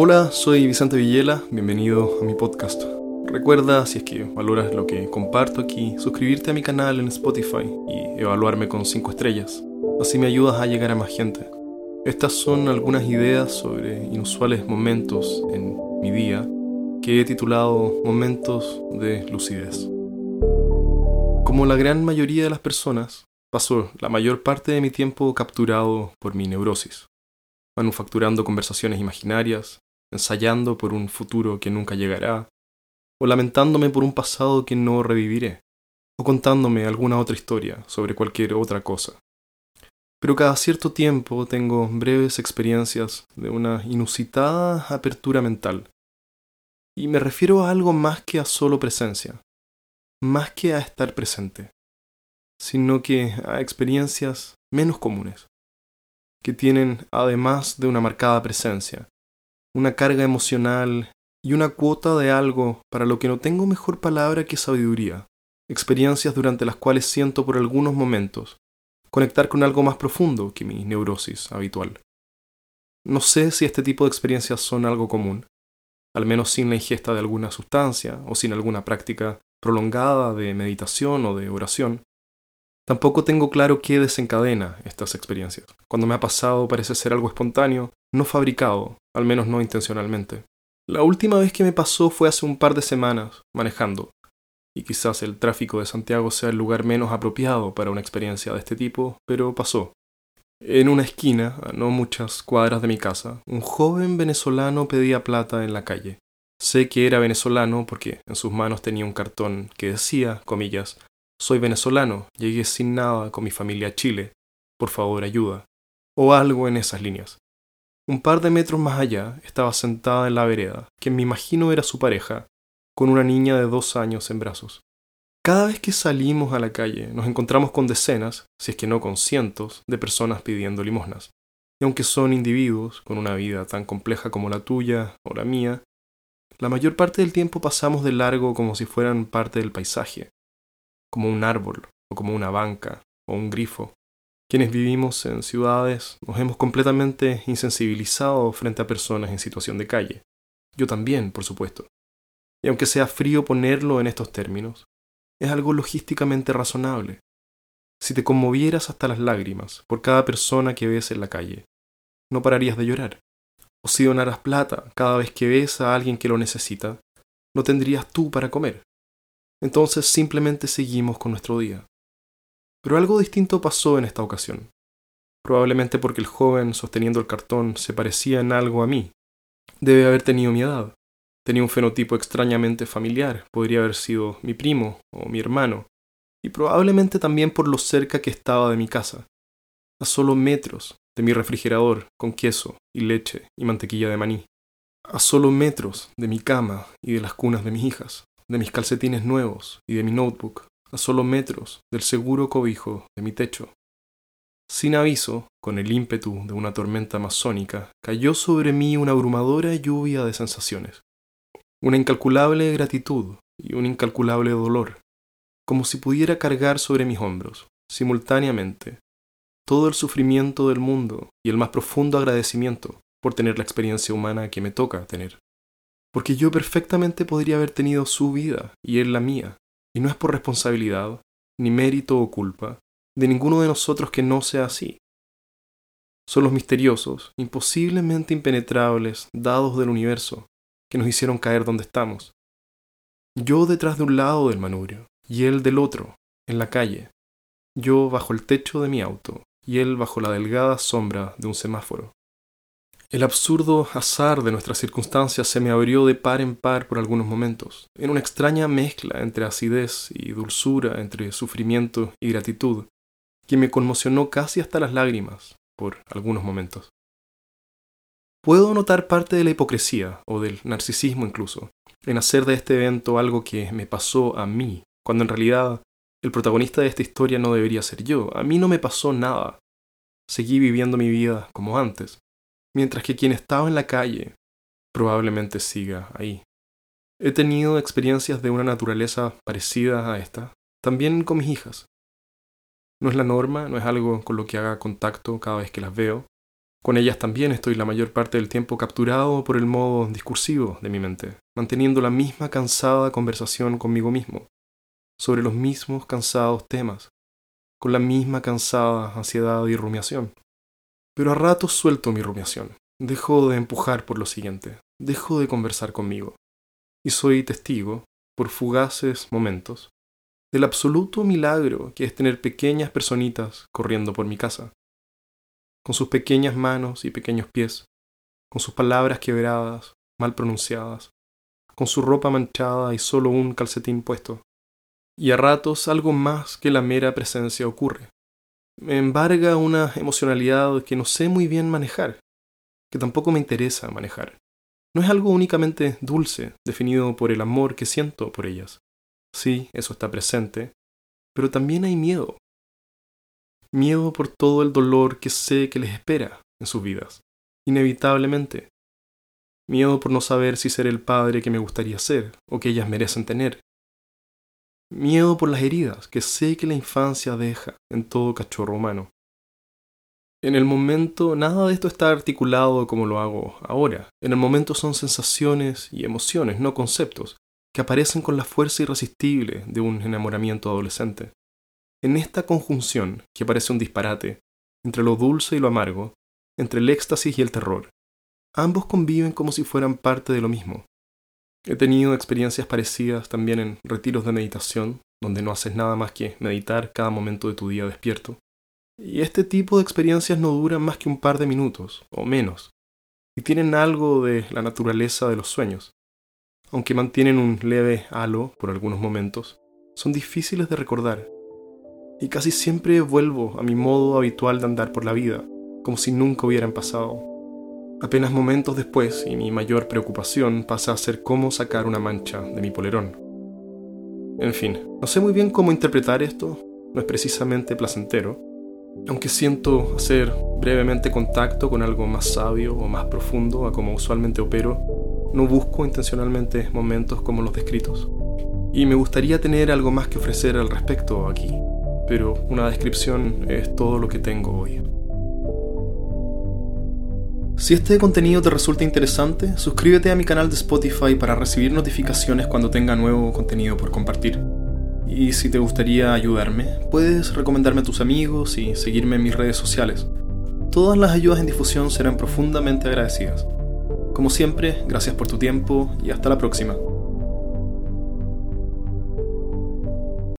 Hola, soy Vicente Villela, bienvenido a mi podcast. Recuerda, si es que valoras lo que comparto aquí, suscribirte a mi canal en Spotify y evaluarme con 5 estrellas. Así me ayudas a llegar a más gente. Estas son algunas ideas sobre inusuales momentos en mi día que he titulado Momentos de Lucidez. Como la gran mayoría de las personas, paso la mayor parte de mi tiempo capturado por mi neurosis, manufacturando conversaciones imaginarias, ensayando por un futuro que nunca llegará, o lamentándome por un pasado que no reviviré, o contándome alguna otra historia sobre cualquier otra cosa. Pero cada cierto tiempo tengo breves experiencias de una inusitada apertura mental. Y me refiero a algo más que a solo presencia, más que a estar presente, sino que a experiencias menos comunes, que tienen, además de una marcada presencia, una carga emocional y una cuota de algo para lo que no tengo mejor palabra que sabiduría, experiencias durante las cuales siento por algunos momentos conectar con algo más profundo que mi neurosis habitual. No sé si este tipo de experiencias son algo común, al menos sin la ingesta de alguna sustancia o sin alguna práctica prolongada de meditación o de oración. Tampoco tengo claro qué desencadena estas experiencias. Cuando me ha pasado parece ser algo espontáneo, no fabricado, al menos no intencionalmente. La última vez que me pasó fue hace un par de semanas, manejando, y quizás el tráfico de Santiago sea el lugar menos apropiado para una experiencia de este tipo, pero pasó. En una esquina, a no muchas cuadras de mi casa, un joven venezolano pedía plata en la calle. Sé que era venezolano porque en sus manos tenía un cartón que decía, comillas, soy venezolano, llegué sin nada con mi familia a Chile, por favor ayuda, o algo en esas líneas. Un par de metros más allá estaba sentada en la vereda, quien me imagino era su pareja, con una niña de dos años en brazos. Cada vez que salimos a la calle nos encontramos con decenas, si es que no con cientos, de personas pidiendo limosnas. Y aunque son individuos con una vida tan compleja como la tuya o la mía, la mayor parte del tiempo pasamos de largo como si fueran parte del paisaje, como un árbol, o como una banca, o un grifo. Quienes vivimos en ciudades nos hemos completamente insensibilizado frente a personas en situación de calle. Yo también, por supuesto y aunque sea frío ponerlo en estos términos, es algo logísticamente razonable. Si te conmovieras hasta las lágrimas por cada persona que ves en la calle, no pararías de llorar. O si donaras plata cada vez que ves a alguien que lo necesita, no tendrías tú para comer. Entonces simplemente seguimos con nuestro día. Pero algo distinto pasó en esta ocasión. Probablemente porque el joven sosteniendo el cartón se parecía en algo a mí. Debe haber tenido mi edad. Tenía un fenotipo extrañamente familiar, podría haber sido mi primo o mi hermano, y probablemente también por lo cerca que estaba de mi casa, a solo metros de mi refrigerador con queso y leche y mantequilla de maní, a solo metros de mi cama y de las cunas de mis hijas, de mis calcetines nuevos y de mi notebook, a solo metros del seguro cobijo de mi techo. Sin aviso, con el ímpetu de una tormenta amazónica, cayó sobre mí una abrumadora lluvia de sensaciones una incalculable gratitud y un incalculable dolor, como si pudiera cargar sobre mis hombros, simultáneamente, todo el sufrimiento del mundo y el más profundo agradecimiento por tener la experiencia humana que me toca tener. Porque yo perfectamente podría haber tenido su vida y él la mía, y no es por responsabilidad, ni mérito o culpa, de ninguno de nosotros que no sea así. Son los misteriosos, imposiblemente impenetrables dados del universo que nos hicieron caer donde estamos. Yo detrás de un lado del manubrio y él del otro, en la calle. Yo bajo el techo de mi auto y él bajo la delgada sombra de un semáforo. El absurdo azar de nuestras circunstancias se me abrió de par en par por algunos momentos, en una extraña mezcla entre acidez y dulzura, entre sufrimiento y gratitud, que me conmocionó casi hasta las lágrimas por algunos momentos. Puedo notar parte de la hipocresía, o del narcisismo incluso, en hacer de este evento algo que me pasó a mí, cuando en realidad el protagonista de esta historia no debería ser yo. A mí no me pasó nada. Seguí viviendo mi vida como antes, mientras que quien estaba en la calle probablemente siga ahí. He tenido experiencias de una naturaleza parecida a esta, también con mis hijas. No es la norma, no es algo con lo que haga contacto cada vez que las veo, Con ellas también estoy la mayor parte del tiempo capturado por el modo discursivo de mi mente, manteniendo la misma cansada conversación conmigo mismo, sobre los mismos cansados temas, con la misma cansada ansiedad y rumiación. Pero a ratos suelto mi rumiación, dejo de empujar por lo siguiente, dejo de conversar conmigo, y soy testigo, por fugaces momentos, del absoluto milagro que es tener pequeñas personitas corriendo por mi casa, con sus pequeñas manos y pequeños pies, con sus palabras quebradas, mal pronunciadas, con su ropa manchada y solo un calcetín puesto. Y a ratos algo más que la mera presencia ocurre. Me embarga una emocionalidad que no sé muy bien manejar, que tampoco me interesa manejar. No es algo únicamente dulce, definido por el amor que siento por ellas. Sí, eso está presente, pero también hay miedo. Miedo por todo el dolor que sé que les espera en sus vidas, inevitablemente. Miedo por no saber si ser el padre que me gustaría ser o que ellas merecen tener. Miedo por las heridas que sé que la infancia deja en todo cachorro humano. En el momento nada de esto está articulado como lo hago ahora. En el momento son sensaciones y emociones, no conceptos, que aparecen con la fuerza irresistible de un enamoramiento adolescente. En esta conjunción, que parece un disparate, entre lo dulce y lo amargo, entre el éxtasis y el terror, ambos conviven como si fueran parte de lo mismo. He tenido experiencias parecidas también en retiros de meditación, donde no haces nada más que meditar cada momento de tu día despierto. Y este tipo de experiencias no duran más que un par de minutos, o menos, y tienen algo de la naturaleza de los sueños aunque mantienen un leve halo por algunos momentos, son difíciles de recordar. Y casi siempre vuelvo a mi modo habitual de andar por la vida, como si nunca hubieran pasado. Apenas momentos después, y mi mayor preocupación pasa a ser cómo sacar una mancha de mi polerón. En fin, no sé muy bien cómo interpretar esto, no es precisamente placentero, aunque siento hacer brevemente contacto con algo más sabio o más profundo a como usualmente opero, no busco intencionalmente momentos como los descritos. Y me gustaría tener algo más que ofrecer al respecto aquí, pero una descripción es todo lo que tengo hoy. Si este contenido te resulta interesante, suscríbete a mi canal de Spotify para recibir notificaciones cuando tenga nuevo contenido por compartir. Y si te gustaría ayudarme, puedes recomendarme a tus amigos y seguirme en mis redes sociales. Todas las ayudas en difusión serán profundamente agradecidas. Como siempre, gracias por tu tiempo y hasta la próxima.